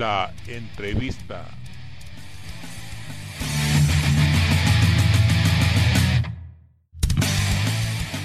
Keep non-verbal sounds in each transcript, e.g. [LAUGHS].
La entrevista.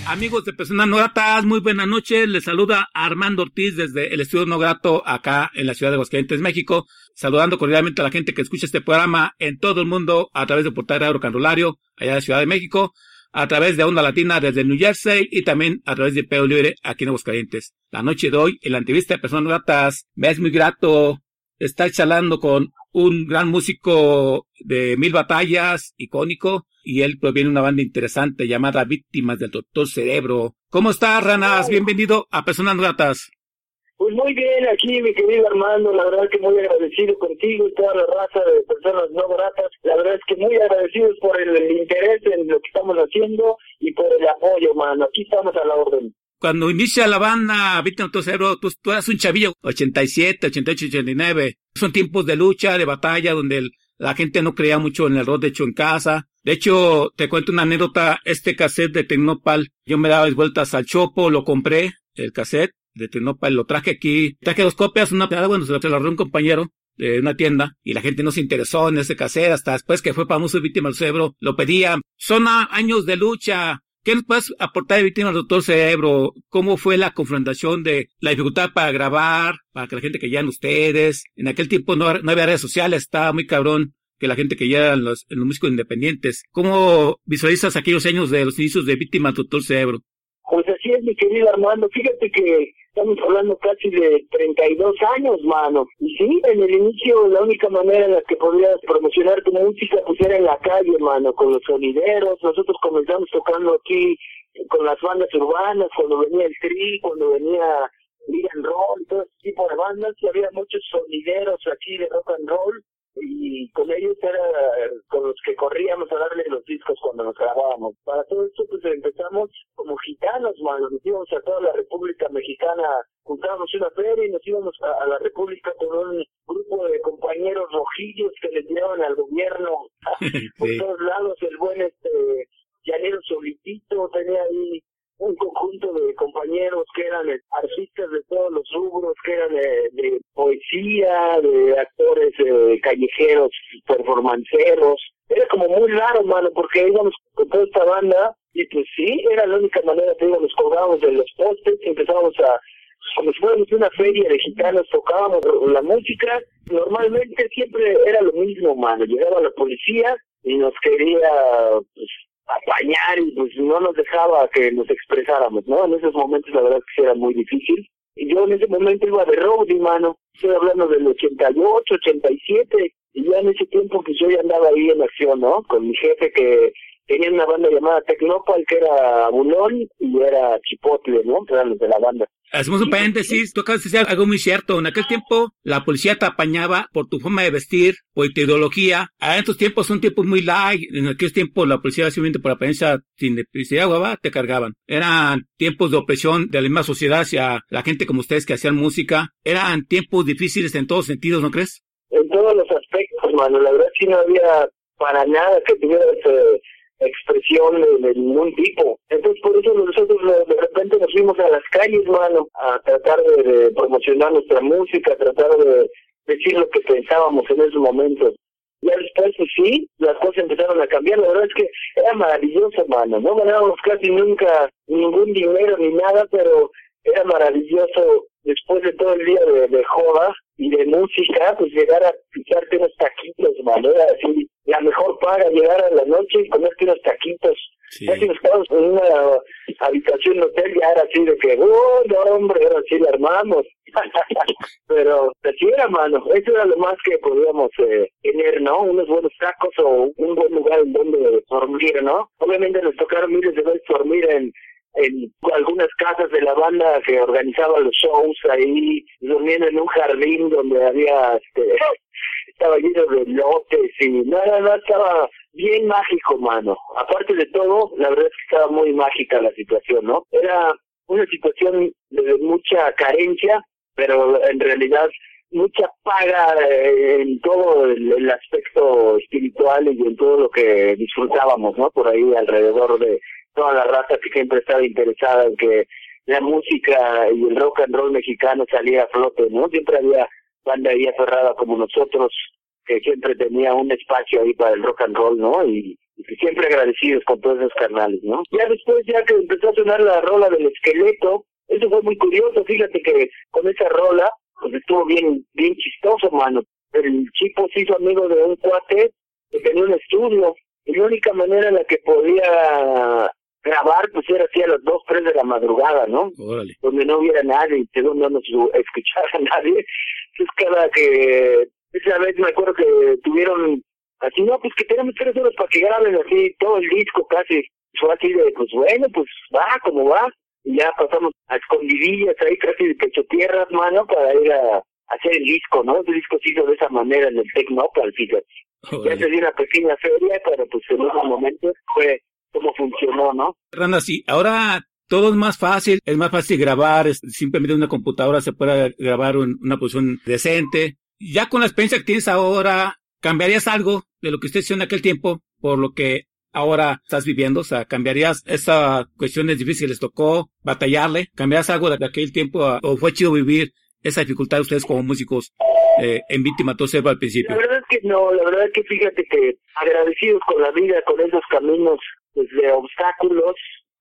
Amigos de Personas No Gratas, muy buenas noches. Les saluda Armando Ortiz desde el Estudio No Grato acá en la ciudad de Aguascalientes, México. Saludando cordialmente a la gente que escucha este programa en todo el mundo a través de Portal Radio allá en la Ciudad de México, a través de Onda Latina desde New Jersey y también a través de Peo Libre aquí en Aguascalientes. La noche de hoy, en la entrevista de Personas No Gratas, me es muy grato estar charlando con un gran músico de mil batallas, icónico, y él proviene de una banda interesante llamada Víctimas del Doctor Cerebro. ¿Cómo estás, Ranas? Bienvenido a Personas Gratas. Pues muy bien aquí, mi querido Armando, la verdad que muy agradecido contigo y toda la raza de personas no gratas. La verdad es que muy agradecidos por el, el interés en lo que estamos haciendo y por el apoyo, mano. Aquí estamos a la orden cuando inicia la banda Víctimas del Cerebro, tú, tú eras un chavillo, 87, 88, 89. Son tiempos de lucha, de batalla, donde la gente no creía mucho en el rock de hecho en casa. De hecho, te cuento una anécdota, este cassette de Tecnopal, yo me daba vueltas al chopo, lo compré, el cassette de Tecnopal, lo traje aquí, traje dos copias, una, bueno, se lo agarró un compañero de una tienda y la gente no se interesó en ese cassette hasta después que fue famoso Víctima del Cerebro, lo pedía. Son años de lucha, ¿Qué nos puedes aportar de víctimas, doctor Cerebro? ¿Cómo fue la confrontación de la dificultad para grabar, para que la gente que en ustedes? En aquel tiempo no, había redes sociales, estaba muy cabrón que la gente que ya en los, los músicos independientes. ¿Cómo visualizas aquellos años de los inicios de víctimas, doctor Cerebro? Pues así es, mi querido Armando. Fíjate que estamos hablando casi de 32 años, mano. Y sí, en el inicio la única manera en la que podías promocionar tu música pues era en la calle, mano, con los sonideros. Nosotros comenzamos tocando aquí con las bandas urbanas, cuando venía el Tri, cuando venía Liga and Roll, todo ese tipo de bandas, y había muchos sonideros aquí de rock and roll y con ellos era con los que corríamos a darle los discos cuando nos grabábamos. Para todo esto pues empezamos como gitanos, mano, nos íbamos a toda la República Mexicana, juntábamos una feria y nos íbamos a, la República con un grupo de compañeros rojillos que le tiraban al gobierno. [LAUGHS] Por todos lados, el buen este llanero solitito tenía ahí un conjunto de compañeros que eran artistas de todos los rubros, que eran de, poesía, de actores eh, callejeros, performanceros. Era como muy raro, mano, porque íbamos con toda esta banda y pues sí, era la única manera, digo, nos colgábamos de los postes, empezábamos a, como si fuéramos una feria de gitanos, tocábamos la música, normalmente siempre era lo mismo, mano, llegaba la policía y nos quería pues, apañar y pues no nos dejaba que nos expresáramos, ¿no? En esos momentos la verdad que era muy difícil. Y yo en ese momento iba de roadie, mano. Estoy hablando del 88, 87. Y ya en ese tiempo pues yo ya andaba ahí en acción, ¿no? Con mi jefe que tenía una banda llamada Tecnopal, que era Bulón y era Chipotle, ¿no? Eran los de la banda. Hacemos un paréntesis, tú acabas de decir algo muy cierto. En aquel tiempo la policía te apañaba por tu forma de vestir, por tu ideología. En estos tiempos son tiempos muy light. En aquellos tiempos la policía simplemente por apariencia sin necesidad de te cargaban. Eran tiempos de opresión de la misma sociedad hacia la gente como ustedes que hacían música. Eran tiempos difíciles en todos sentidos, ¿no crees? En todos los aspectos, mano. La verdad sí no había para nada que tuviera ese expresión de, ningún tipo. Entonces por eso nosotros de repente nos fuimos a las calles, mano, a tratar de, promocionar nuestra música, a tratar de decir lo que pensábamos en esos momentos. Ya después, pues, sí, las cosas empezaron a cambiar. La verdad es que era maravilloso, mano. No ganábamos casi nunca ningún dinero ni nada, pero era maravilloso después de todo el día de, de joda y de música, pues llegar a pisarte unos taquitos, mano. Era así paga llegar a la noche y comerte unos taquitos. Sí. Casi nos quedamos en una habitación de hotel, ya era así de que, oh, no, hombre, ahora sí la armamos. [LAUGHS] Pero así era, mano. Eso era lo más que podíamos eh, tener, ¿no? Unos buenos tacos o un buen lugar en donde dormir, ¿no? Obviamente nos tocaron miles de veces dormir en en algunas casas de la banda que organizaba los shows ahí, durmiendo en un jardín donde había, este, estaba lleno de lotes y nada, nada, estaba bien mágico, mano. Aparte de todo, la verdad es que estaba muy mágica la situación, ¿no? Era una situación de mucha carencia, pero en realidad mucha paga eh, en todo el, aspecto espiritual y en todo lo que disfrutábamos, ¿no? Por ahí alrededor de toda la raza que siempre estaba interesada en que la música y el rock and roll mexicano salía a flote, ¿no? Siempre había banda ahí aferrada como nosotros, que siempre tenía un espacio ahí para el rock and roll, ¿no? Y, y siempre agradecidos con todos esos canales, ¿no? Ya después, ya que empezó a sonar la rola del esqueleto, eso fue muy curioso, fíjate que con esa rola, pues estuvo bien, bien chistoso, mano. El chico se hizo amigo de un cuate que tenía un estudio, y la única manera en la que podía grabar, pues era así a las 2, 3 de la madrugada, ¿no? Donde no hubiera nadie, según no nos escuchara [LAUGHS] nadie. Entonces cada que, esa vez me acuerdo que tuvieron así, no, pues que tenemos tres horas para que graben así todo el disco casi. Fue así de, pues bueno, pues va, como va. Y ya pasamos a escondidillas ahí casi de pecho tierras, mano, para ir a, hacer el disco, ¿no? El disco se hizo de esa manera en el Tecnopal, fíjate. Ya se dio una pequeña feria, pero pues en esos momentos fue como funcionó, ¿no? Randa, sí, ahora todo es más fácil, es más fácil grabar, simplemente en una computadora se puede grabar una posición decente. Ya con la experiencia que tienes ahora, ¿cambiarías algo de lo que usted hizo en aquel tiempo por lo que ahora estás viviendo? O sea, ¿cambiarías esas cuestiones difíciles? ¿Tocó batallarle? ¿Cambiarías algo de aquel tiempo o fue chido vivir esa dificultad de ustedes como músicos eh, en Víctima Toseba al principio? La verdad es que no, la verdad es que fíjate que agradecidos con la vida, con esos caminos pues, de obstáculos,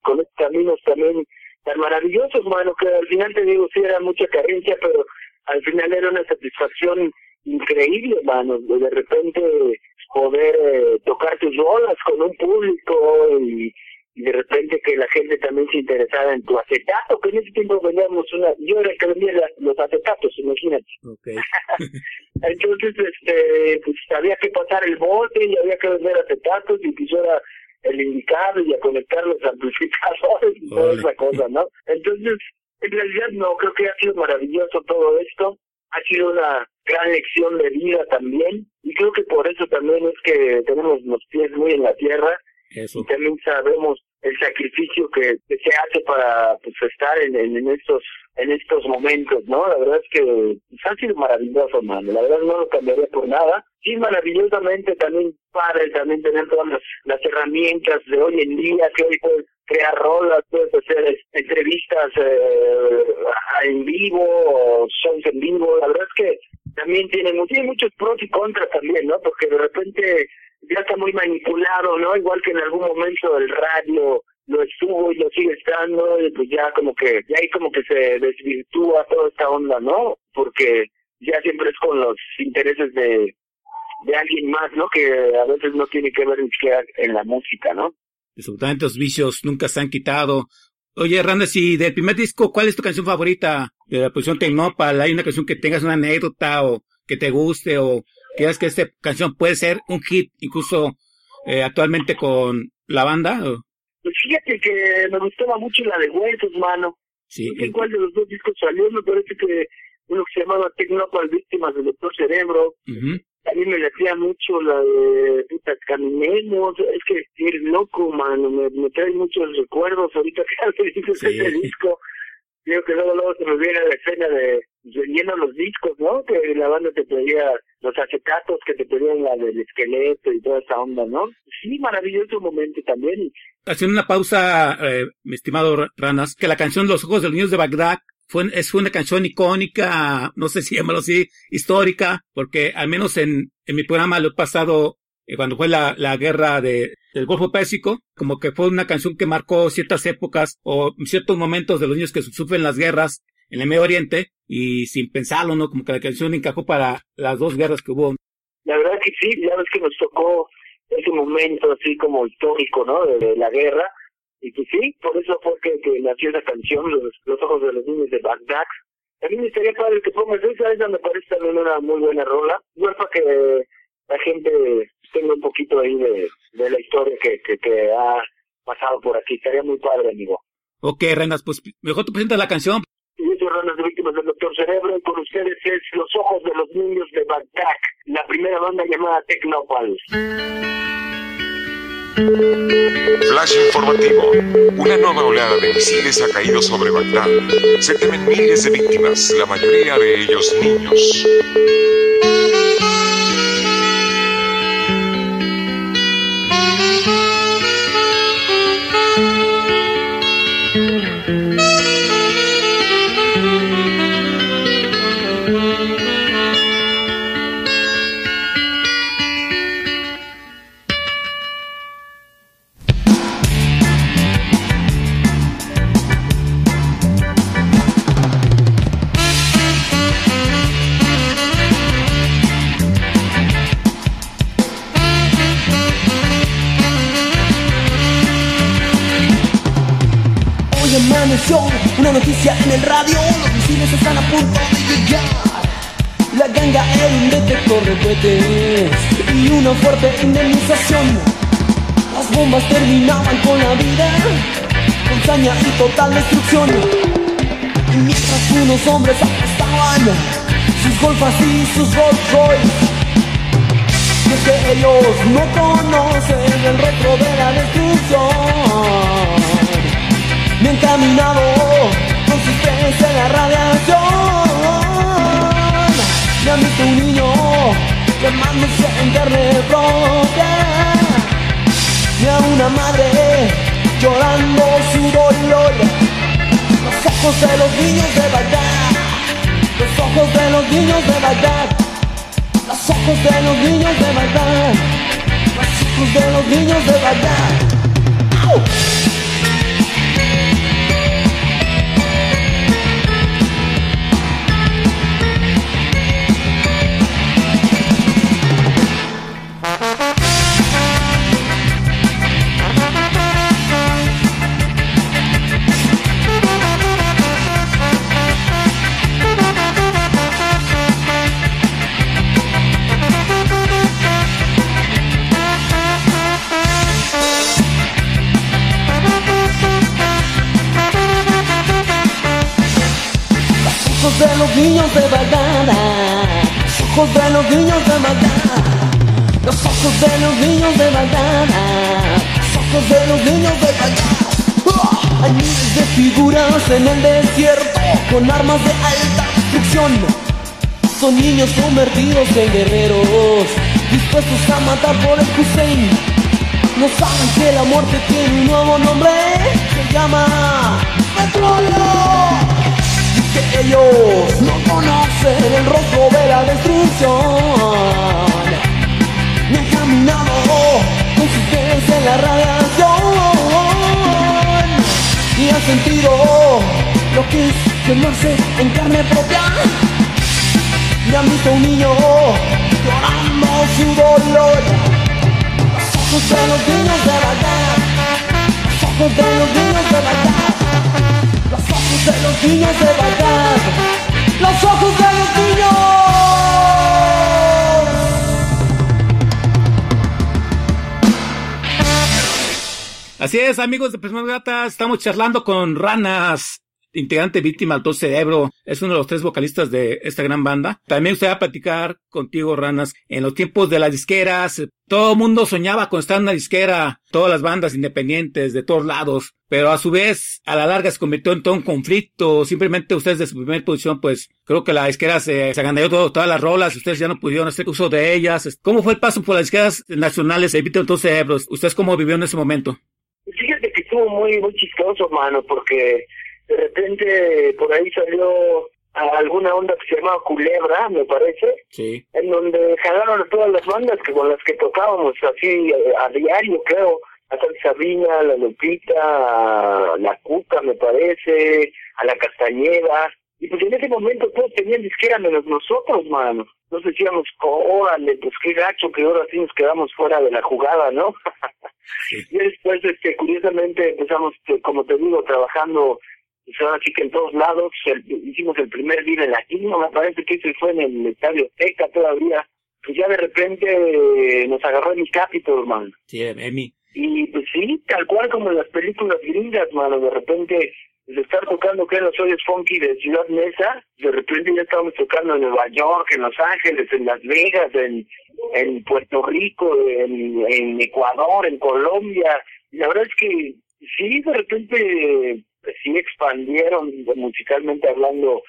con esos caminos también tan maravillosos, mano, que al final te digo, sí era mucha carencia, pero al final era una satisfacción increíble, mano, de, de repente poder eh, tocar tus olas con un público y y de repente que la gente también se interesara en tu acetato, que en ese tiempo vendíamos una, yo era el que vendía los acetatos, imagínate. Okay. [LAUGHS] Entonces, este, pues había que pasar el bote y había que vender acetatos y pues era el indicado y a conectar los amplificadores y toda esa cosa, ¿no? Entonces, en realidad no, creo que ha sido maravilloso todo esto, ha sido una gran lección de vida también. Y creo que por eso también es que tenemos los pies muy en la tierra. Y también sabemos el sacrificio que, se hace para pues, estar en, en, estos en estos momentos, ¿no? La verdad es que pues, sido maravilloso, mano. La verdad no lo cambiaría por nada. Sí, maravillosamente también padre también tener todas las, las herramientas de hoy en día que hoy puedes crear rolas, puedes hacer entrevistas eh, en vivo o shows en vivo. La verdad es que también tiene, tiene muchos pros y contras también, ¿no? Porque de repente ya está muy manipulado, ¿no? Igual que en algún momento el radio lo estuvo y lo sigue estando, y pues ya como que, ya ahí como que se desvirtúa toda esta onda, ¿no? Porque ya siempre es con los intereses de, de alguien más, ¿no? Que a veces no tiene que ver en la música, ¿no? Absolutamente, los vicios nunca se han quitado. Oye, Randa, si del primer disco, ¿cuál es tu canción favorita de la posición Tecnopal? ¿Hay una canción que tengas una anécdota o que te guste o ¿Crees que esta canción puede ser un hit incluso eh, actualmente con la banda? Pues fíjate que me gustaba mucho la de Huesos, mano. Sí. No sé cuál de los dos discos salió, me parece que uno que se llamaba Tecnopal Víctimas del Doctor Cerebro. A mí me latía mucho la de puta Caminemos, es que eres loco, mano, me, me trae muchos recuerdos ahorita [LAUGHS] que dices sí. ese disco. Creo que luego, luego se me viene la escena de lleno los discos, ¿no? Que la banda te pedía los acetatos que te pedían la del esqueleto y toda esa onda, ¿no? Sí, maravilloso momento también. Haciendo una pausa, eh, mi estimado Ranas, que la canción Los Ojos de los Niños de Bagdad fue, es una canción icónica, no sé si llamarlo así, histórica, porque al menos en, en mi programa lo he pasado eh, cuando fue la, la guerra de, del Golfo Pérsico, como que fue una canción que marcó ciertas épocas o ciertos momentos de los niños que sufren las guerras el Medio Oriente y sin pensarlo, ¿no? Como que la canción encajó para las dos guerras que hubo. La verdad que sí, ya ves que nos tocó ese momento así como histórico, ¿no? De, la guerra. Y que sí, por eso fue que, que nació esa canción, los, los, ojos de los niños de Bagdad. A mí me estaría padre que pongas esa, esa me parece también una muy buena rola. Igual para que la gente tenga un poquito ahí de, de la historia que, que, que ha pasado por aquí. Estaría muy padre, amigo. Ok, Renas, pues mejor tú presentas la canción. Renas de Víctimas del Doctor Cerebro y con ustedes es Los Ojos de los Niños de Bagdad, la primera banda llamada Tecnopal. Flash informativo. Una nueva oleada de misiles ha caído sobre Bagdad. Se temen miles de víctimas, la mayoría de ellos niños. Amaneció una noticia en el radio, los misiles están a punto de llegar. La ganga era un detector de cohetes y una fuerte indemnización. Las bombas terminaban con la vida, con saña y total destrucción. Y mientras unos hombres apostaban sus golfas y sus Rolls Royce. Que ellos no conocen el rostro de la destrucción me han caminado con sus pies en la radiación. Me han visto un niño quemándose en carne propia. Y a una madre llorando su dolor. Los ojos de los niños de Bagdad. Los ojos de los niños de Bagdad. Los ojos de los niños de Bagdad. Los ojos de los niños de. ¡Au! Ojos de los niños de Bagdad, ojos de los niños de Bagdad, los ojos de los niños de Bagdad, ojos de los niños de Bagdad. Hay miles de figuras en el desierto con armas de alta destrucción. Son niños convertidos en guerreros, dispuestos a matar por el Hussein. No saben que la muerte tiene un nuevo nombre, se llama petróleo que ellos no conocen el rostro de la destrucción. Me han caminado con sus pies en la radiación y han sentido lo que es quemarse en carne propia. Y han visto un niño llorando su dolor. Los ojos de los niños de Bagdad, los ojos de los niños de. Los ojos de los niños de Bagdad. Los ojos de los niños. Así es, amigos de Personas Gratas, estamos charlando con Ranas, integrante víctima del todo cerebro, es uno de los tres vocalistas de esta gran banda. También me gustaría platicar contigo, Ranas, en los tiempos de las disqueras, todo el mundo soñaba con estar en una disquera, todas las bandas independientes de todos lados, pero a su vez, a la larga se convirtió en todo un conflicto, simplemente ustedes de su primera posición, pues, creo que la disquera se, se ganó todo, todas las rolas, ustedes ya no pudieron hacer uso de ellas. ¿Cómo fue el paso por las disqueras nacionales de Víctima del todo cerebro? ¿Ustedes cómo vivieron ese momento? Fíjate que estuvo muy, muy chistoso, mano, porque de repente por ahí salió a alguna onda que se llamaba Culebra, me parece, Sí. en donde jalaron a todas las bandas que con las que tocábamos así eh, a, diario, creo, a Sal Sabina, a la Lupita, a la Cuca, me parece, a la Castañeda, y pues en ese momento todos tenían disquera menos nosotros, mano. Nos decíamos, órale, pues qué gacho que ahora sí nos quedamos fuera de la jugada, ¿no? [LAUGHS] Y después, este, curiosamente, empezamos, eh, como te digo, trabajando, pues ahora sí que en todos lados, el- hicimos el primer Vive Latino, me parece que ese fue en el Estadio Teca todavía, pues ya de repente eh, nos agarró el Capitol, hermano. Sí, Emi. Y pues sí, tal cual como en las películas gringas, mano, de repente de estar tocando que en los hoyos funky de Ciudad Mesa, de repente ya estábamos tocando en Nueva York, en Los Ángeles, en Las Vegas, en, en Puerto Rico, en, en Ecuador, en Colombia. Y la verdad es que sí, de repente pues, sí expandieron musicalmente hablando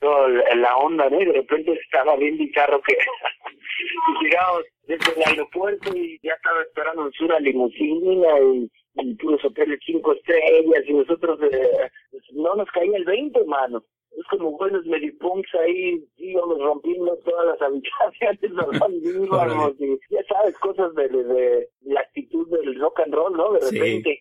toda la onda, ¿no? Y de repente estaba bien bizarro que [LAUGHS] llegamos desde el aeropuerto y ya estaba esperando en una limusina y, y puros hoteles cinco estrellas y nosotros eh, pues, no nos caía el 20, mano. Es como buenos medipunks ahí, íbamos rompiendo todas las [LAUGHS] habitaciones, nos [LAUGHS] y ya sabes, cosas de, de, la actitud del rock and roll, ¿no? De repente.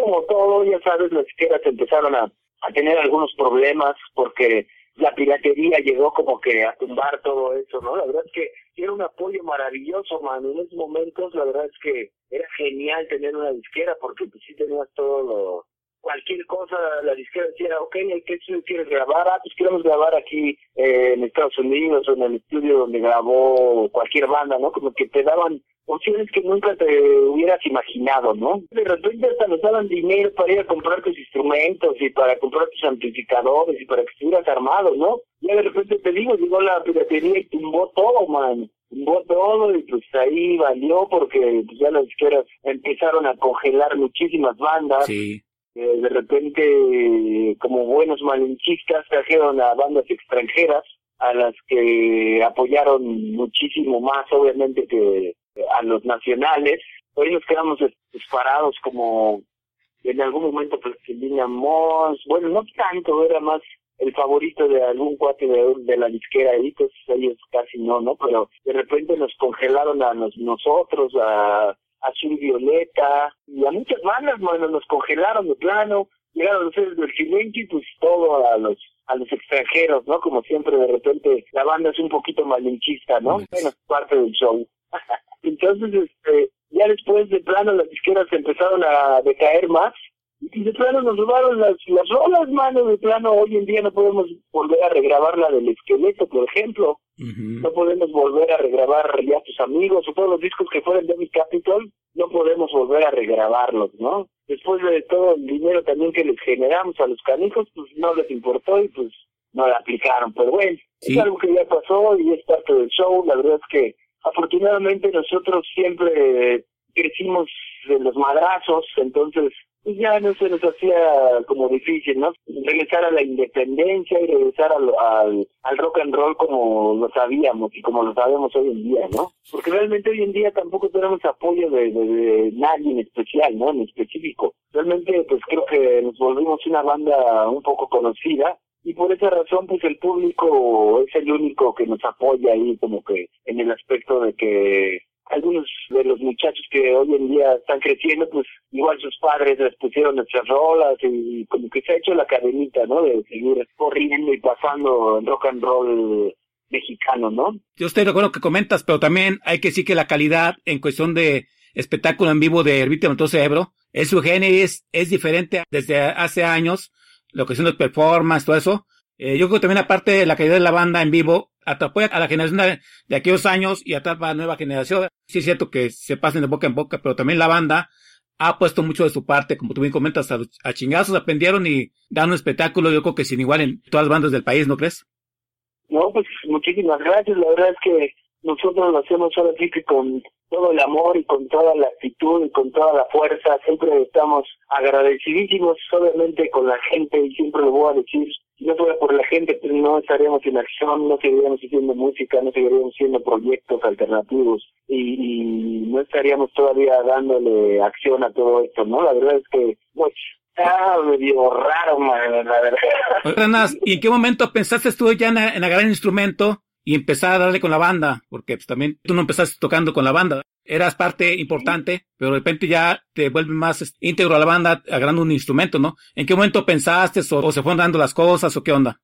Como todo, ya sabes, las izquierdas empezaron a, a tener algunos problemas porque la piratería llegó como que a tumbar todo eso, ¿no? La verdad es que era un apoyo maravilloso, man. En esos momentos, la verdad es que era genial tener una disquera porque pues sí tenías todo lo... Cualquier cosa, la disquera decía, ok, ¿qué estudio quieres grabar? Ah, pues queremos grabar aquí eh, en Estados Unidos o en el estudio donde grabó cualquier banda, ¿no? Como que te daban opciones que nunca te hubieras imaginado, ¿no? De repente hasta nos daban dinero para ir a comprar tus instrumentos y para comprar tus amplificadores y para que estuvieras armado, ¿no? Ya de repente te digo, llegó la piratería y tumbó todo, man. Tumbó todo y pues ahí valió porque pues, ya las disqueras empezaron a congelar muchísimas bandas. Sí. Eh, de repente, como buenos malinchistas, trajeron a bandas extranjeras a las que apoyaron muchísimo más, obviamente, que a los nacionales. Hoy nos quedamos disparados como en algún momento Plastilina Moss, bueno, no tanto, era más el favorito de algún cuate de, de la disquera ahí, pues ellos casi no, ¿no? Pero de repente nos congelaron a nos, nosotros, a Azul Violeta y a muchas bandas, bueno, nos congelaron de plano, llegaron los seres del silencio y pues todo a los a los extranjeros, ¿no? Como siempre, de repente la banda es un poquito malinchista, ¿no? Bueno, parte del show. [LAUGHS] Entonces, este, ya después de plano las disqueras empezaron a decaer más y de plano nos robaron las, las rolas, mano, de plano hoy en día no podemos volver a regrabar la del esqueleto, por ejemplo. No podemos volver a regrabar ya tus amigos o todos los discos que fueron de mi Capitol, no podemos volver a regrabarlos, ¿no? Después de todo el dinero también que les generamos a los canijos, pues no les importó y pues no la aplicaron. Pero bueno, es algo que ya pasó y es parte del show. La verdad es que afortunadamente nosotros siempre crecimos de los madrazos, entonces ya no se nos hacía como difícil, ¿no? Regresar a la independencia y regresar al, al, rock and roll como lo sabíamos y como lo sabemos hoy en día, ¿no? Porque realmente hoy en día tampoco tenemos apoyo de, de nadie en especial, ¿no? En específico. Realmente pues creo que nos volvimos una banda un poco conocida y por esa razón pues el público es el único que nos apoya ahí como que en el aspecto de que algunos de los muchachos que hoy en día están creciendo pues igual sus padres les pusieron nuestras rolas y como que se ha hecho la cadenita no de seguir corriendo y pasando en rock and roll mexicano no yo estoy de acuerdo que comentas pero también hay que decir que la calidad en cuestión de espectáculo en vivo de Herbite Montoso Ebro es su género es, es diferente desde hace años lo que son los performance, todo eso. Eh, yo creo que también aparte de la calidad de la banda en vivo, apoya a la generación de, aquellos años y atrapa a la nueva generación. Sí es cierto que se pasen de boca en boca, pero también la banda ha puesto mucho de su parte, como tú bien comentas, a, a chingazos aprendieron y dan un espectáculo, yo creo que sin igual en todas las bandas del país, ¿no crees? No, pues muchísimas gracias. La verdad es que nosotros lo hacemos ahora sí que con todo el amor y con toda la actitud y con toda la fuerza. Siempre estamos agradecidísimos, obviamente, con la gente y siempre lo voy a decir. No fuera por la gente, no estaríamos en acción, no seguiríamos haciendo música, no seguiríamos haciendo proyectos alternativos y, y no estaríamos todavía dándole acción a todo esto, ¿no? La verdad es que, pues, está medio raro, man, la verdad. ¿y en qué momento pensaste tú ya en, en agarrar el instrumento y empezar a darle con la banda, porque pues, también tú no empezaste tocando con la banda, eras parte importante, pero de repente ya te vuelves más íntegro a la banda agarrando un instrumento, ¿no? ¿En qué momento pensaste o, se fueron dando las cosas o qué onda?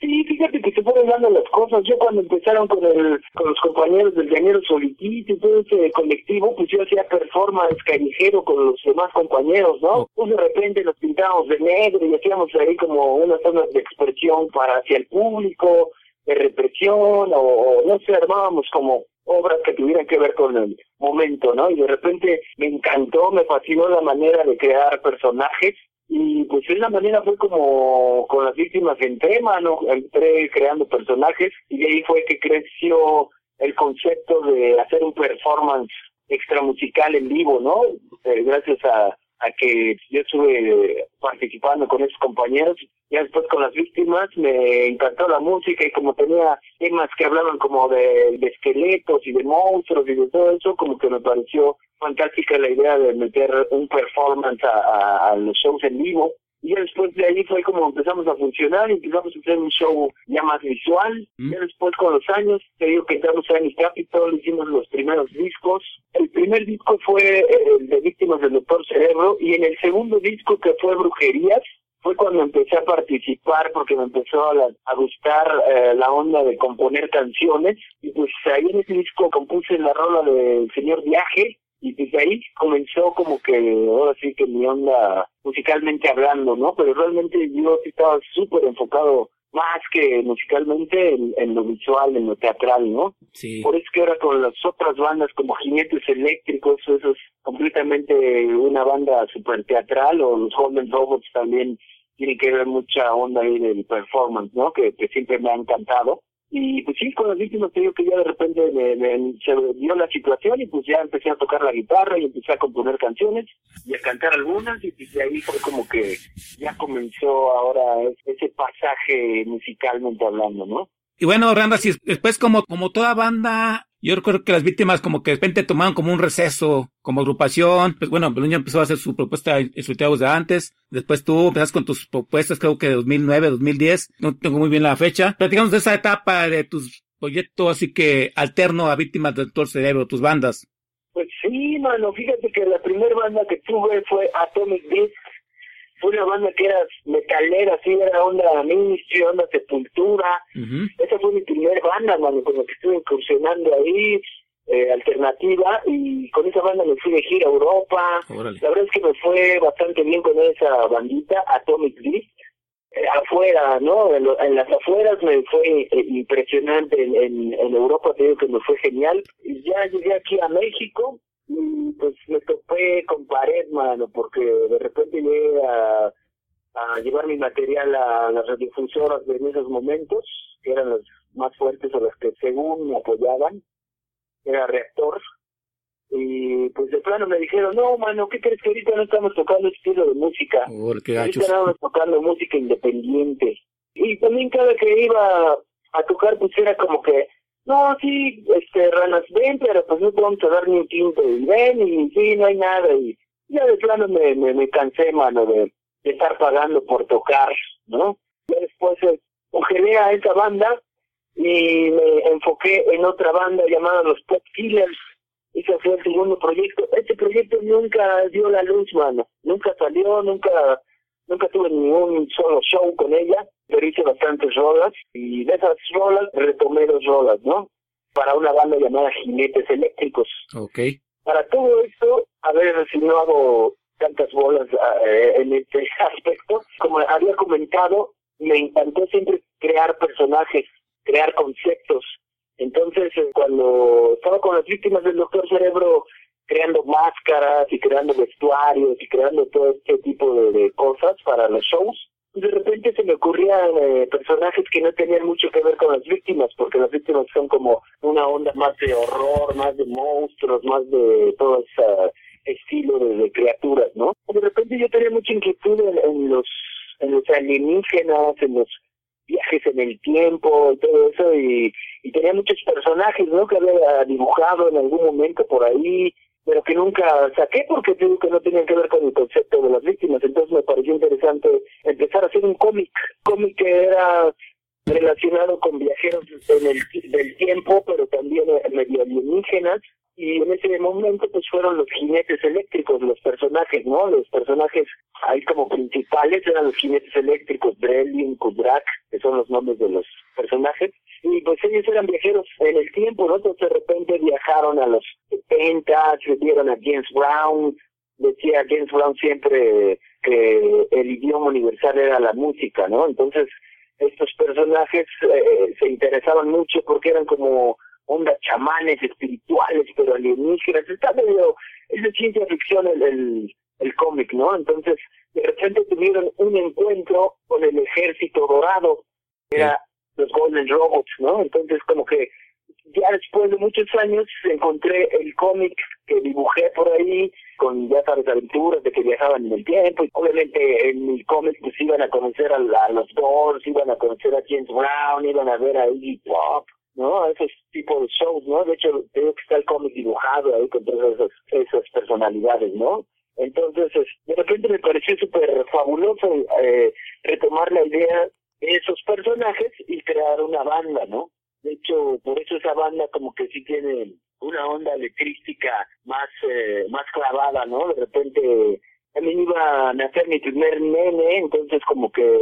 Sí, fíjate que se fueron dando las cosas. Yo cuando empezaron con el, con los compañeros del Llanero Solitito y todo ese colectivo, pues yo hacía performance callejero con los demás compañeros, ¿no? Pues de repente nos pintábamos de negro y hacíamos ahí como unas zonas de expresión para hacia el público de represión o, no sé, armábamos como obras que tuvieran que ver con el momento, ¿no? Y de repente me encantó, me fascinó la manera de crear personajes y pues de una manera fue como con las víctimas en tema, ¿no? Entré creando personajes y de ahí fue que creció el concepto de hacer un performance extra musical en vivo, ¿no? Eh, gracias a, a que yo estuve participando con esos compañeros. Ya después con las víctimas me encantó la música y como tenía temas que hablaban como de, de esqueletos y de monstruos y de todo eso, como que me pareció fantástica la idea de meter un performance a, a, a los shows en vivo. Y ya después de ahí fue como empezamos a funcionar y empezamos a hacer un show ya más visual. Mm. Ya después con los años, te digo que entramos a Annie Capitol, hicimos los primeros discos. El primer disco fue eh, el de Víctimas del Doctor Cerebro y en el segundo disco que fue Brujerías, fue cuando empecé a participar porque me empezó a, la- a gustar eh, la onda de componer canciones y pues ahí en ese disco compuse la rola del Señor Viaje y desde ahí comenzó como que ahora sí que mi onda musicalmente hablando, ¿no? Pero realmente yo estaba súper enfocado más que musicalmente en, en lo visual, en lo teatral, ¿no? Sí. Por eso que ahora con las otras bandas como Jinetes Eléctricos, eso es completamente una banda super teatral, o los Golden Robots también tienen que ver mucha onda ahí del performance, ¿no? Que, que siempre me ha encantado. Y pues sí, con las víctimas te digo que ya de repente me, me- se dio la situación y pues ya empecé a tocar la guitarra y empecé a componer canciones y a cantar algunas y pues de ahí fue como que ya comenzó ahora ese pasaje musicalmente hablando, ¿no? Y bueno, Randa, si después como, como toda banda, yo recuerdo que las víctimas como que de repente tomaron como un receso, como agrupación, pues bueno, Beluña empezó a hacer su propuesta en sus de antes, después tú empezaste con tus propuestas creo que de 2009, 2010, no tengo muy bien la fecha, platicamos de esa etapa de tus proyectos así que alterno a víctimas del doctor cerebro, tus bandas. Pues sí, mano, fíjate que la primera banda que tuve fue Atomic Beat. Fue una banda que era metalera, así era onda Ministry, onda Sepultura. Esa fue mi primera banda, mano, con la que estuve incursionando ahí, eh, alternativa, y con esa banda me fui de gira a Europa. Órale. La verdad es que me fue bastante bien con esa bandita, Atomic Beat. Eh, afuera, ¿no? En, lo- en las afueras me fue eh, impresionante. En, en, en Europa te digo que me fue genial. Y ya llegué aquí a México pues me topé con pared, mano, porque de repente llegué a, a llevar mi material a las radiodifusoras de en esos momentos, que eran las más fuertes o las que según me apoyaban. Era reactor. Y pues de plano me dijeron, no, mano, ¿qué crees que ahorita no estamos tocando ese estilo de música? Qué Ahorita estábamos tocando música independiente. Y también cada que iba a tocar, pues era como que, no, sí, este, ranas, ven, pero pues no vamos a ni un quinto. Y ven, y sí, no hay nada. Y ya de plano me, me, me cansé, mano, de, de estar pagando por tocar, ¿no? Ya después eh, congelé a esa banda y me enfoqué en otra banda llamada Los Pop Killers. Ese fue el segundo proyecto. Este proyecto nunca dio la luz, mano. Nunca salió, nunca nunca tuve ni un solo show con ella, pero hice bastantes rolas y de esas rolas retomé dos rolas, ¿no? Para una banda llamada Jinetes Eléctricos. Ok. Para todo esto, a ver si no hago tantas bolas eh, en este [LAUGHS] aspecto, como había comentado, me encantó siempre crear personajes, crear conceptos. Entonces, eh, cuando estaba con las víctimas del Doctor Cerebro, creando máscaras y creando vestuarios y creando todo este tipo de, de cosas para los shows, de repente se me ocurrían eh, personajes que no tenían mucho que ver con las víctimas, porque las víctimas son como una onda más de horror, más de monstruos, más de todo ese estilo de, criaturas, ¿no? De repente yo tenía mucha inquietud en, los en los alienígenas, en los viajes en el tiempo y todo eso, y tenía muchos personajes, ¿no? Que había dibujado en algún momento por ahí, pero que nunca saqué porque digo que no tenían que ver con el concepto de las víctimas. Entonces me pareció interesante empezar a hacer un cómic, cómic que era relacionado con viajeros en el, del tiempo, pero también eh, medio alienígenas. Y en ese momento pues fueron los jinetes eléctricos, los personajes, ¿no? Los personajes ahí como principales eran los jinetes eléctricos, Drellin, Kudrak, que son los nombres de los personajes. Y pues ellos eran viajeros en el tiempo, ¿no? De repente viajaron a los 70, se vieron a James Brown, decía James Brown siempre que el idioma universal era la música, ¿no? Entonces estos personajes eh, se interesaban mucho porque eran como ondas chamanes espirituales, pero alienígenas. Está medio, es de ciencia ficción el, el, el cómic, ¿no? Entonces, de repente tuvieron un encuentro con el ejército dorado, era los Golden Robots, ¿no? Entonces, como que ya después de muchos años encontré el cómic que dibujé por ahí con ya sabes aventuras de que viajaban en el tiempo y obviamente en mi cómic pues iban a conocer a, los Doors, iban a conocer a James Brown, iban a ver a Iggy Pop, ¿no? Esos tipos de shows, ¿no? De hecho, creo que está el cómic dibujado ahí con todas esas, esas personalidades, ¿no? Entonces, de repente me pareció súper fabuloso eh, retomar la idea de esos personajes y crear una banda, ¿no? De hecho, por eso esa banda como que sí tiene una onda electrística más eh, más clavada, ¿no? De repente también iba a nacer mi primer nene, entonces como que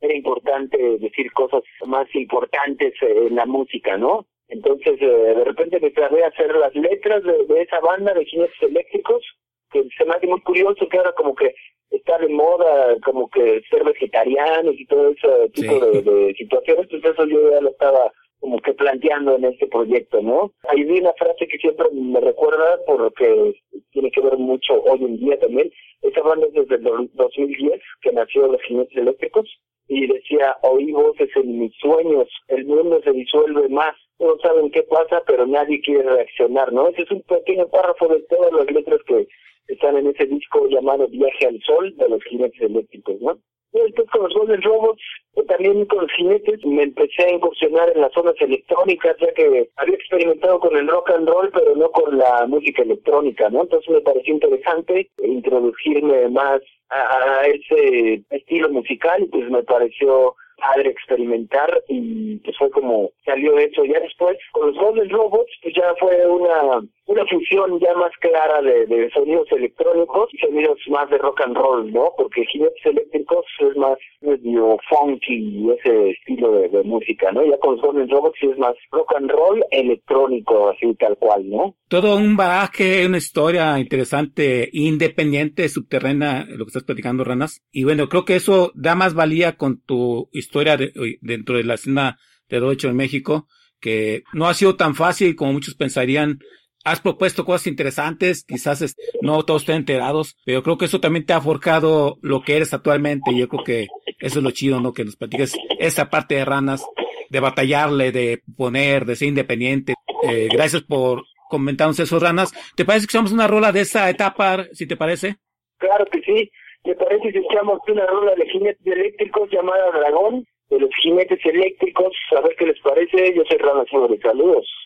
era importante decir cosas más importantes en la música, ¿no? Entonces eh, de repente me traté a hacer las letras de, esa banda de jinetes eléctricos, que se me hace muy curioso que ahora como que está de moda como que ser vegetarianos y todo ese tipo de, de situaciones, entonces eso yo ya lo estaba como que planteando en este proyecto, ¿no? Hay una frase que siempre me recuerda porque tiene que ver mucho hoy en día también. Esa banda es desde el 2010 que nació Los Jinetes Eléctricos y decía, oí voces en mis sueños, el mundo se disuelve más, todos saben qué pasa, pero nadie quiere reaccionar, ¿no? Ese es un pequeño párrafo de todas las letras que están en ese disco llamado Viaje al Sol de los Jinetes Eléctricos, ¿no? después con los Golden Robots, también con los jinetes, me empecé a incursionar en las zonas electrónicas, ya que había experimentado con el rock and roll, pero no con la música electrónica, ¿no? Entonces me pareció interesante introducirme más a, a ese estilo musical y pues me pareció padre experimentar y pues fue como salió eso. Ya después, con los Golden Robots, pues ya fue una una fusión ya más clara de, sonidos electrónicos y sonidos más de rock and roll, ¿no? Porque jinetes eléctricos es más medio funky ese estilo de, música, ¿no? Ya con Golden Robots es más rock and roll electrónico, así tal cual, ¿no? Todo un bagaje, una historia interesante, independiente, subterránea, lo que estás platicando, Ranas. Y bueno, creo que eso da más valía con tu historia de, dentro de la escena de Rocho en México, que no ha sido tan fácil como muchos pensarían has propuesto cosas interesantes, quizás no todos estén enterados, pero creo que eso también te ha forjado lo que eres actualmente y yo creo que eso es lo chido, ¿no? Que nos platiques esa parte de ranas, de batallarle, de poner, de ser independiente. Eh, gracias por comentarnos eso, ranas. ¿Te parece que echamos una rola de esa etapa, si te parece? Claro que sí. ¿Te parece que echamos una rola de jinetes eléctricos llamada Dragón? De los jinetes eléctricos, a ver qué les parece. Yo soy Ranas de Saludos.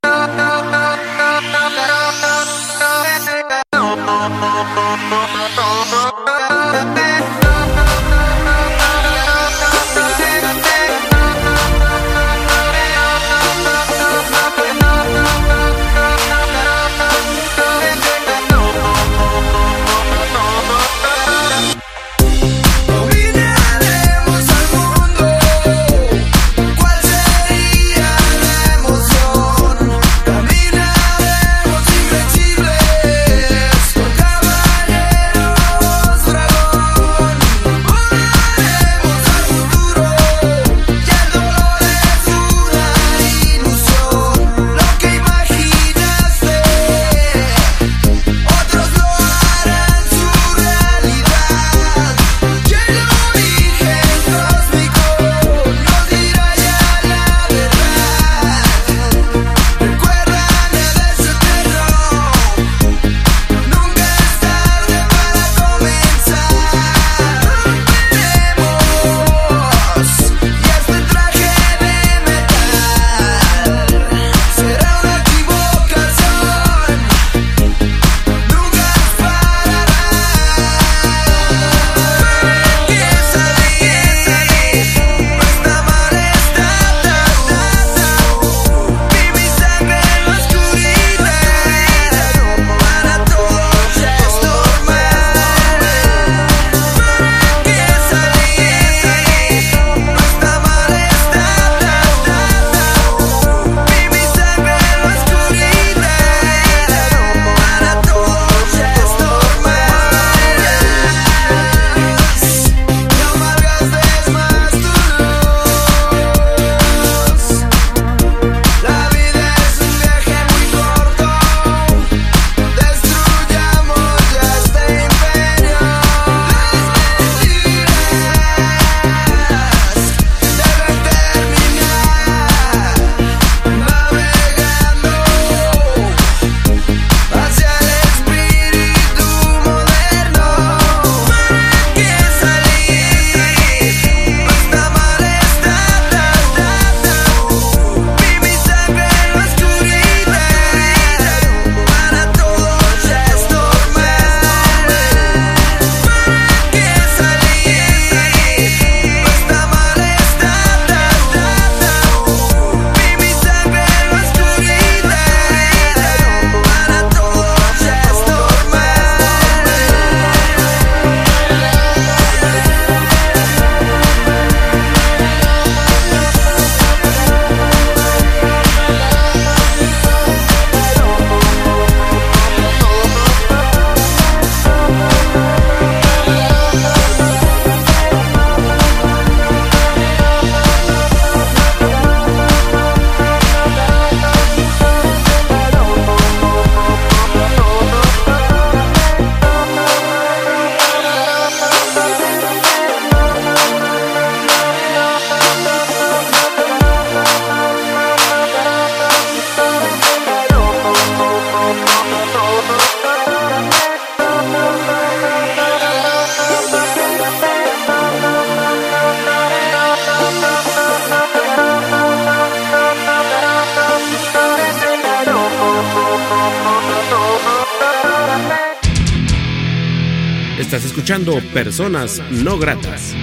escuchando Personas No Gratas.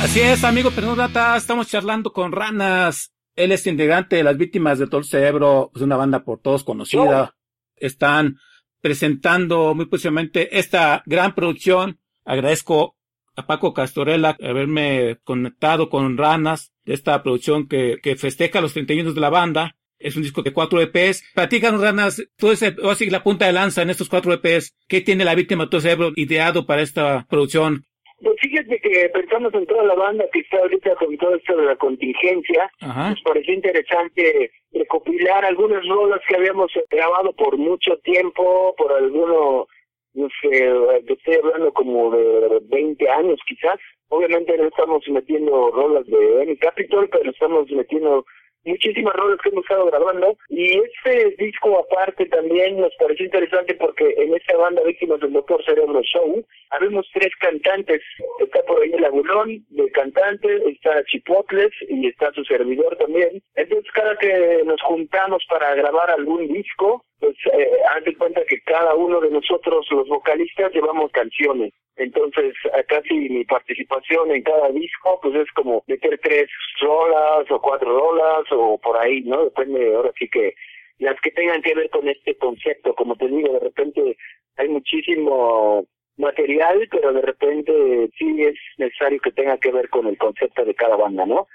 Así es, amigo Personas No Gratas. Estamos charlando con Ranas. Él es integrante de las víctimas de Tol Cerebro, es una banda por todos conocida. Están presentando muy posiblemente esta gran producción. Agradezco a Paco Castorella haberme conectado con Ranas de esta producción que, que festeja los 31 de la banda. Es un disco de cuatro EPs. Platícanos, Ranas, tú eres así la punta de lanza en estos cuatro EPs. ¿Qué tiene la víctima de tu cerebro ideado para esta producción? Pues fíjate que pensamos en toda la banda que está ahorita con todo esto de la contingencia. Ajá. Nos pareció interesante recopilar algunas rolas que habíamos grabado por mucho tiempo, por alguno, no sé, estoy hablando como de 20 años quizás. Obviamente no estamos metiendo rolas de Any Capitol, pero estamos metiendo muchísimas rolas que hemos estado grabando. Y este disco aparte también nos pareció interesante porque en esta banda Víctimas del Doctor Cerebro Show habemos tres cantantes, está por ahí el Agulón de cantante, está Chipotles y está su servidor también, entonces cada que nos juntamos para grabar algún disco, pues eh, haz de cuenta que cada uno de nosotros los vocalistas llevamos canciones entonces, casi mi participación en cada disco, pues es como meter tres rolas o cuatro rolas o por ahí, ¿no? Depende, ahora sí que las que tengan que ver con este concepto, como te digo, de repente hay muchísimo material, pero de repente sí es necesario que tenga que ver con el concepto de cada banda, ¿no?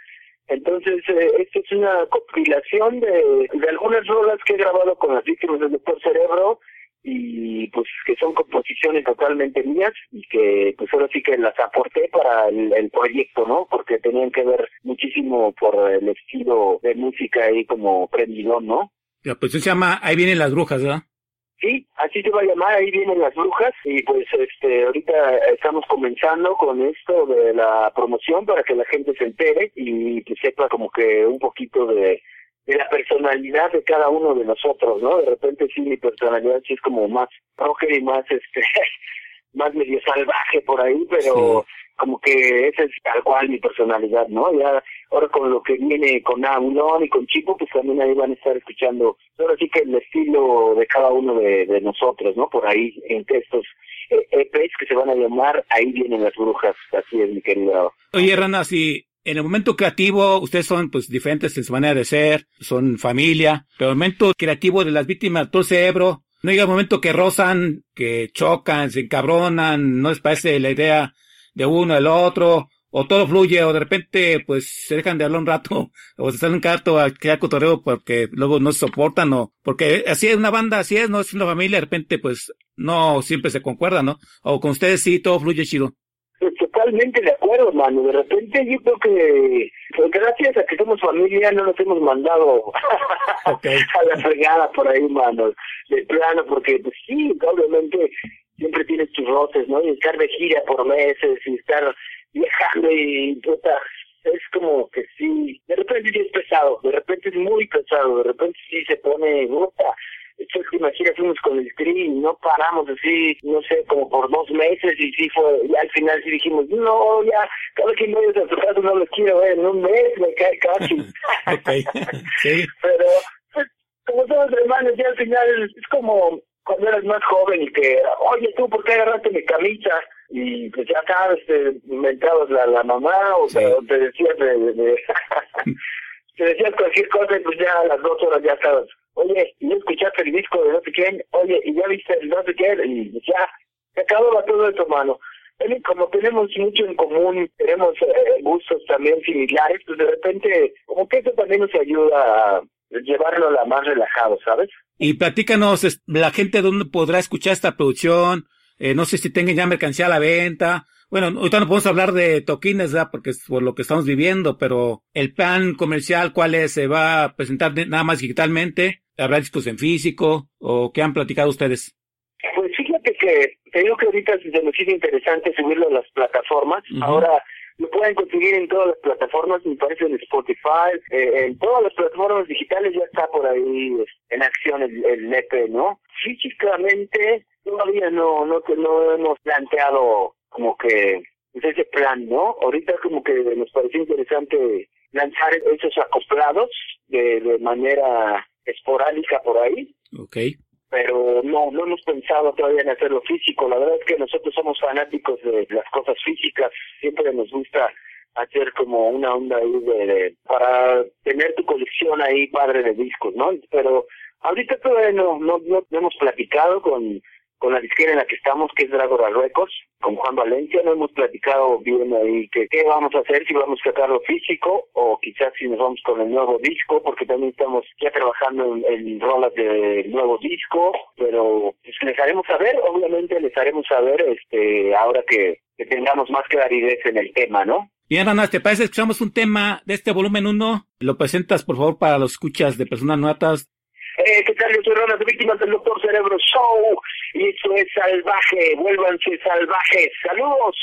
Entonces, eh, esto es una compilación de, de algunas rolas que he grabado con las víctimas del Doctor Cerebro, y pues que son composiciones totalmente mías y que pues ahora sí que las aporté para el, el, proyecto, ¿no? Porque tenían que ver muchísimo por el estilo de música ahí como prendidón, ¿no? La pues se llama Ahí vienen las brujas, ¿verdad? Sí, así se va a llamar, ahí vienen las brujas y pues este ahorita estamos comenzando con esto de la promoción para que la gente se entere y pues sepa como que un poquito de de la personalidad de cada uno de nosotros, ¿no? De repente sí mi personalidad sí es como más rocker y más este [LAUGHS] más medio salvaje por ahí, pero como que esa es tal cual mi personalidad, ¿no? Ya ahora con lo que viene con Aulón y con Chico, pues también ahí van a estar escuchando, ahora sí que el estilo de cada uno de, nosotros, ¿no? Por ahí en estos EPs que se van a llamar Ahí vienen las brujas, así es mi querido. Oye, Rana, si en el momento creativo, ustedes son pues diferentes en su manera de ser, son familia, pero el momento creativo de las víctimas, todo cerebro, no llega el momento que rozan, que chocan, se encabronan, no les parece la idea de uno del otro, o todo fluye, o de repente pues se dejan de hablar un rato, [LAUGHS] o se salen un carto a crear cotorreo porque luego no se soportan, o porque así es una banda, así es, no es una familia, de repente pues no siempre se concuerda, ¿no? O con ustedes sí, todo fluye chido. Totalmente de acuerdo, mano. De repente yo creo que, pues, gracias a que somos familia, no nos hemos mandado [LAUGHS] okay. a la fregada por ahí, mano. De plano, porque pues sí, obviamente siempre tienes tus roces, ¿no? Y estar de gira por meses y estar viajando y puta, es como que sí, de repente sí es pesado, de repente es muy pesado, de repente sí se pone, puta, esta última gira fuimos con el Tri y no paramos así, no sé, como por dos meses y sí fue, y al final sí dijimos, no, ya, cada quien vaya a su casa no lo quiero ver, en un mes me cae casi. [LAUGHS] okay. [LAUGHS] sí. Pero, pues, como somos hermanos, ya al final es como cuando eras más joven y que, oye, tú, ¿por qué agarraste mi camisa? Y pues ya sabes, te inventabas la, la mamá o, Sí. te, o te decías de, de- de- [LAUGHS] te decías cualquier cosa y pues ya a las dos horas ya estabas, oye, ¿y escuchaste el disco de no sé quién? Oye, ¿y ya viste el no sé quién? Y pues ya, se acababa todo eso, mano. Como tenemos mucho en común, tenemos eh, gustos también similares, pues de repente, como que eso también nos ayuda a llevarlo a la más relajado, ¿sabes? Y platícanos, la gente dónde podrá escuchar esta producción, eh, no sé si tengan ya mercancía a la venta. Bueno, ahorita no podemos hablar de toquines, ¿verdad? Porque es por lo que estamos viviendo, pero el plan comercial, ¿cuál es? ¿Se va a presentar nada más digitalmente? ¿Habrá discos en físico? ¿O qué han platicado ustedes? Pues fíjate que te digo que ahorita se nos hizo interesante subirlo a las plataformas. Ahora lo pueden conseguir en todas las plataformas, me parece en Spotify, eh, en todas las plataformas digitales ya está por ahí en acción el, el EP, ¿no? Físicamente todavía no, no, no hemos planteado como que pues, ese plan, ¿no? Ahorita como que nos pareció interesante lanzar esos acoplados de, de manera esporádica por ahí Ok. Pero no, no hemos pensado todavía en hacerlo físico. La verdad es que nosotros somos fanáticos de las cosas físicas, siempre nos gusta hacer como una onda ahí de, para tener tu colección ahí padre de discos, ¿no? Pero ahorita todavía no, no, no hemos platicado con con la disquera en la que estamos, que es Dragora Records, con Juan Valencia, no hemos platicado bien ahí que qué vamos a hacer, si vamos a sacarlo físico o quizás si nos vamos con el nuevo disco, porque también estamos ya trabajando en, en rolas de nuevo disco, pero pues, les haremos saber, obviamente les haremos saber este ahora que, que tengamos más claridad en el tema, ¿no? Bien, Ana, ¿te parece que escuchamos un tema de este volumen 1? Lo presentas, por favor, para los escuchas de personas nuevas eh, ¿Qué tal? Yo soy Ronald, víctimas del Doctor Cerebro Show. Y esto es salvaje. Vuélvanse salvajes. Saludos.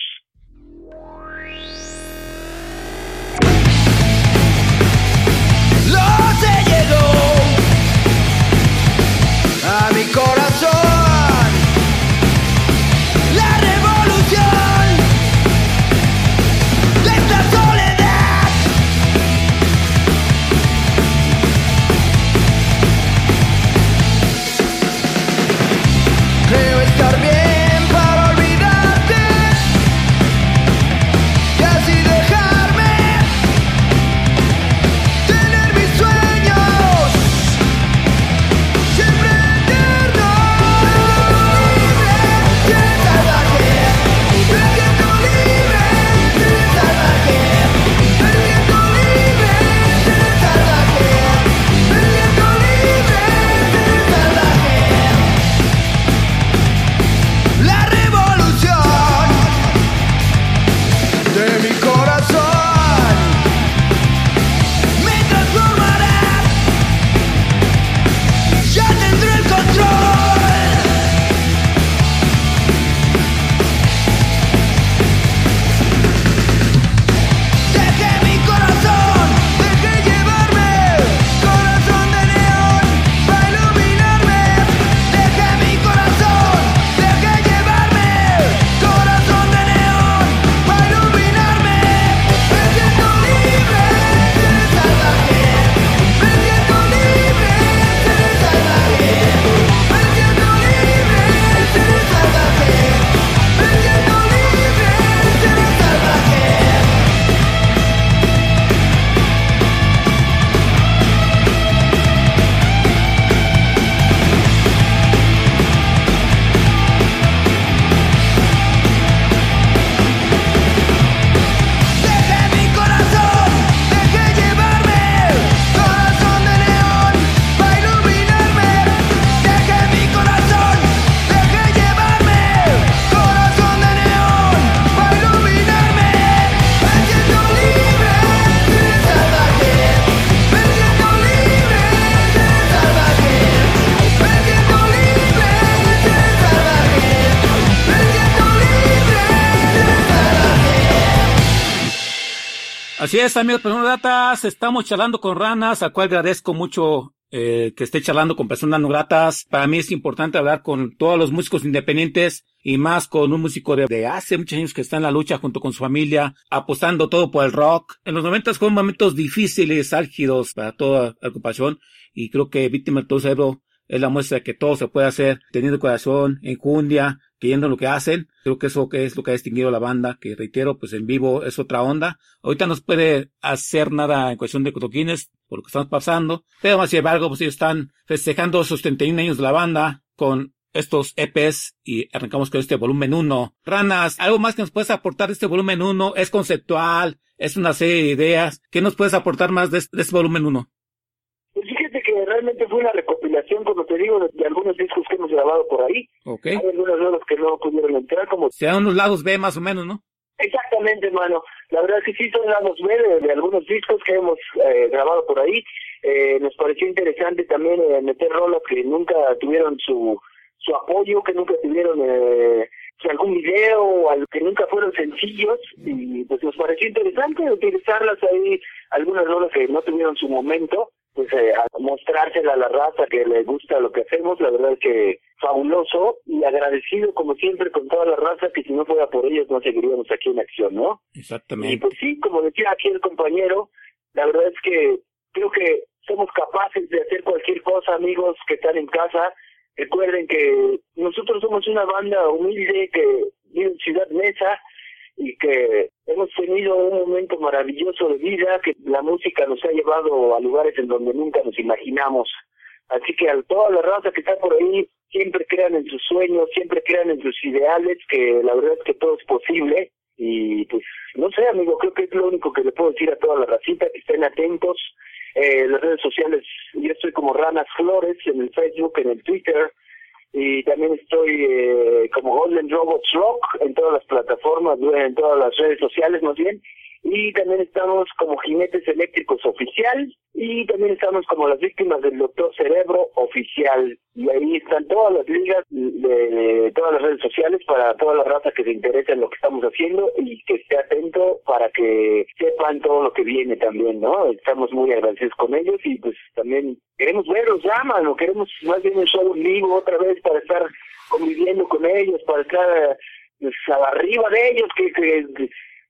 Así es, amigos, personas gratas, estamos charlando con ranas, a cual agradezco mucho eh, que esté charlando con personas no gratas. Para mí es importante hablar con todos los músicos independientes y más con un músico de, de hace muchos años que está en la lucha junto con su familia, apostando todo por el rock. En los momentos fueron momentos difíciles, álgidos para toda la ocupación y creo que Víctima del Todo Cerebro es la muestra de que todo se puede hacer teniendo corazón, enjundia, creyendo en lo que hacen. Creo que eso que es lo que ha distinguido a la banda, que reitero, pues en vivo es otra onda. Ahorita no se puede hacer nada en cuestión de cotoquines por lo que estamos pasando, pero sin embargo, pues ellos están festejando sus 31 años de la banda con estos EPs y arrancamos con este volumen 1. Ranas, ¿algo más que nos puedes aportar de este volumen 1? ¿Es conceptual? ¿Es una serie de ideas? ¿Qué nos puedes aportar más de, este- de este volumen 1? Realmente fue una recopilación, como te digo, de, de algunos discos que hemos grabado por ahí. Hay nuevas que no pudieron entrar, como Se dan unos lados B más o menos, ¿no? Exactamente, hermano. La verdad es que sí son lados B de, de algunos discos que hemos eh, grabado por ahí. Eh, nos pareció interesante también eh, meter rolas que nunca tuvieron su su apoyo, que nunca tuvieron eh, algún video o al- que nunca fueron sencillos y pues nos pareció interesante utilizarlas ahí, algunas rolas que no tuvieron su momento, pues eh, a mostrársela a la raza que le gusta lo que hacemos, la verdad es que fabuloso y agradecido como siempre con toda la raza que si no fuera por ellos no seguiríamos aquí en acción, ¿no? Y Exactamente. pues sí, como decía aquí el compañero, la verdad es que creo que somos capaces de hacer cualquier cosa, amigos que están en casa. Recuerden que nosotros somos una banda humilde que vive en Ciudad Mesa y que hemos tenido un momento maravilloso de vida, que la música nos ha llevado a lugares en donde nunca nos imaginamos. Así que a toda la raza que está por ahí, siempre crean en sus sueños, siempre crean en sus ideales, que la verdad es que todo es posible. Y pues, no sé, amigo, creo que es lo único que le puedo decir a toda la racita, que estén atentos. Eh, las redes sociales, yo estoy como Ranas Flores en el Facebook, en el Twitter, y también estoy eh, como Golden Robots Rock en todas las plataformas, en todas las redes sociales más bien, y también estamos como Jinetes Eléctricos Oficial, y también estamos como las víctimas del Doctor Cerebro Oficial, y ahí están todas las ligas de, todas las redes sociales para toda la raza que se interesa en lo que estamos haciendo y que esté atento para que sepan todo lo que viene también, ¿no? Estamos muy agradecidos con ellos y pues también queremos verlos ya, mano, queremos más bien un show vivo otra vez para estar conviviendo con ellos, para estar pues, arriba de ellos, que, que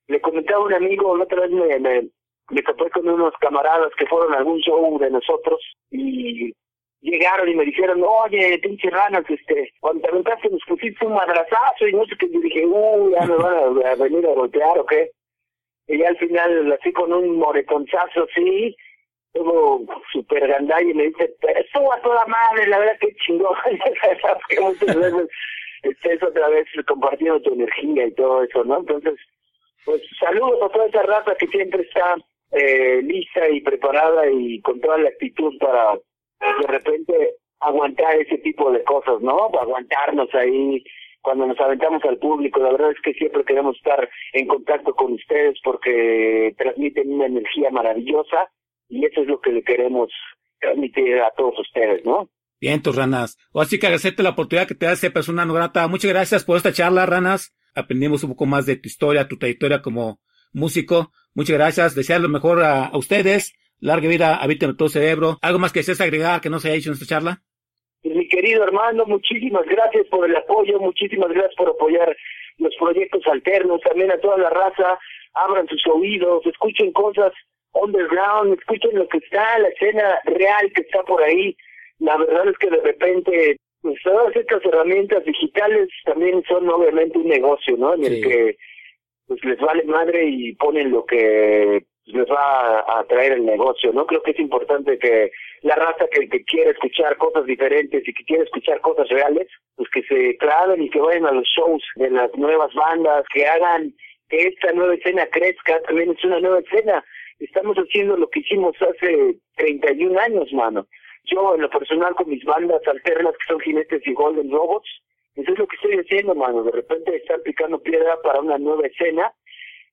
le comentaba a un amigo, la otra vez me, me, me topé con unos camaradas que fueron a algún show de nosotros y llegaron y me dijeron, oye, pinche ranas, este, cuando te aventaste nos pusiste un madrazazo y no sé qué, yo dije, uy, ya me van a, [LAUGHS] venir a golpear o qué. Y ya al final, así con un moretonzazo así, todo super gandalla y me dice, estuvo a toda madre, la verdad que chingón. que muchas estés otra vez compartiendo tu energía y todo eso, ¿no? Entonces, pues saludos a toda esa raza que siempre está eh, lista y preparada y con toda la actitud para de repente aguantar ese tipo de cosas, ¿no? Aguantarnos ahí cuando nos aventamos al público. La verdad es que siempre queremos estar en contacto con ustedes porque transmiten una energía maravillosa y eso es lo que le queremos transmitir a todos ustedes, ¿no? Bien, tus ranas. O así que agradecerte la oportunidad que te hace persona no grata. Muchas gracias por esta charla, ranas. Aprendimos un poco más de tu historia, tu trayectoria como músico. Muchas gracias. Desear lo mejor a, ustedes larga vida, habiten en todo cerebro. ¿Algo más que desees agregar que no se haya hecho en esta charla? Mi querido hermano, muchísimas gracias por el apoyo, muchísimas gracias por apoyar los proyectos alternos, también a toda la raza, abran sus oídos, escuchen cosas underground, escuchen lo que está, la escena real que está por ahí. La verdad es que de repente, pues todas estas herramientas digitales también son obviamente un negocio, ¿no? En el que pues les vale madre y ponen lo que les va a, traer el negocio, ¿no? Creo que es importante que la raza que, que quiere escuchar cosas diferentes y que quiere escuchar cosas reales, pues que se claven y que vayan a los shows de las nuevas bandas, que hagan que esta nueva escena crezca, también es una nueva escena. Estamos haciendo lo que hicimos hace 31 años, mano. Yo, en lo personal, con mis bandas alternas que son Jinetes y Golden Robots, eso es lo que estoy haciendo, mano. De repente estar picando piedra para una nueva escena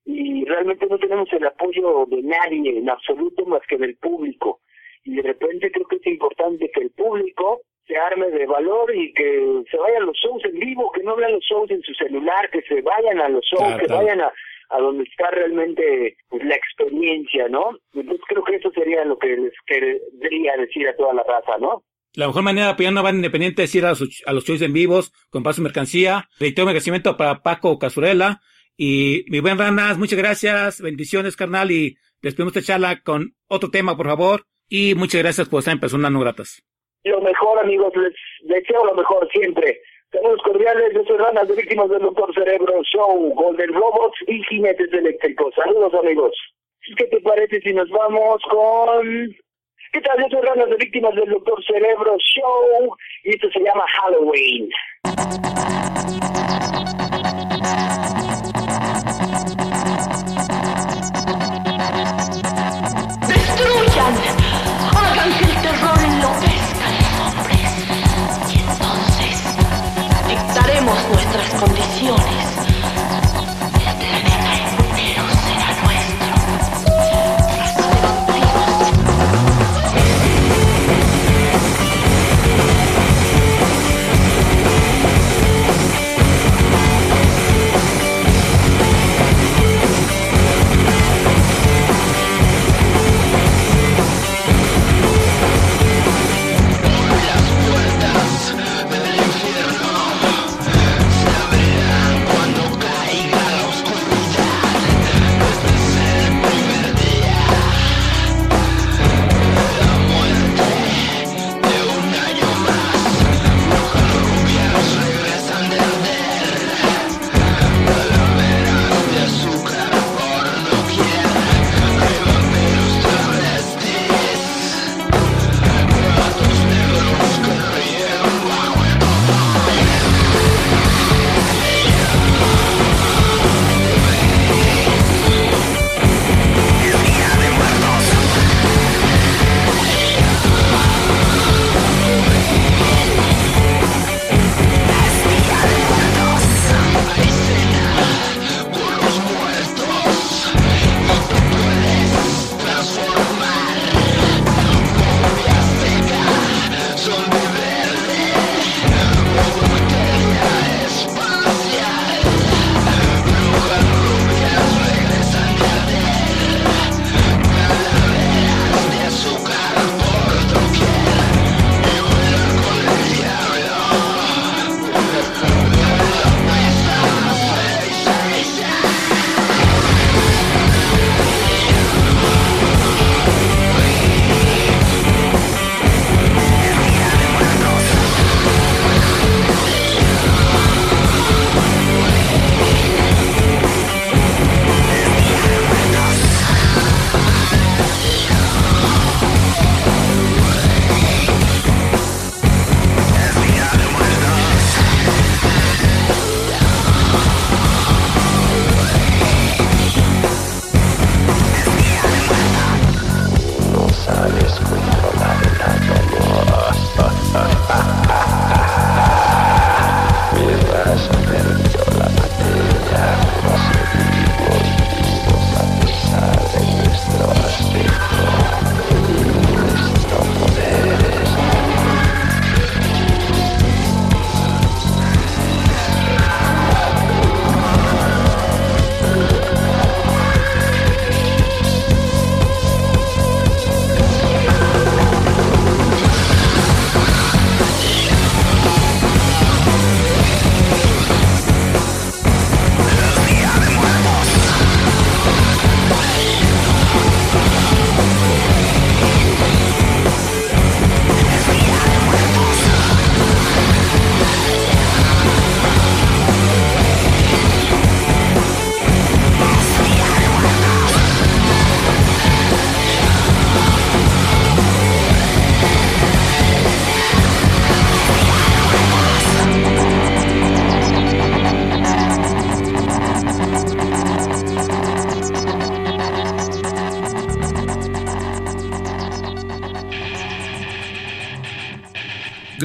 y realmente no tenemos el apoyo de nadie en absoluto más que del público. Y de repente creo que es importante que el público se arme de valor y que se vayan a los shows en vivo, que no vean los shows en su celular, que se vayan a los shows, que vayan a, a donde está realmente pues, la experiencia, ¿no? Entonces creo que eso sería lo que les querría decir a toda la raza, ¿no? La mejor manera de apoyar una banda independiente es ir a los, a los shows en vivos, con paso mercancía. Reitero mi agradecimiento para Paco Casurela, y mi buen Ranas, muchas gracias, bendiciones, carnal, y despedimos esta charla con otro tema, por favor. Y muchas gracias por estar en Personas No Gratas. Lo mejor, amigos, les deseo lo mejor siempre. Saludos cordiales, yo soy Ranas de Víctimas del Doctor Cerebro Show, Golden Robots y Jinetes Eléctricos. Saludos, amigos. ¿Qué te parece si nos vamos con... ¿Qué tal? Yo soy Ranas de Víctimas del Doctor Cerebro Show y esto se llama Halloween. Nuestras condiciones.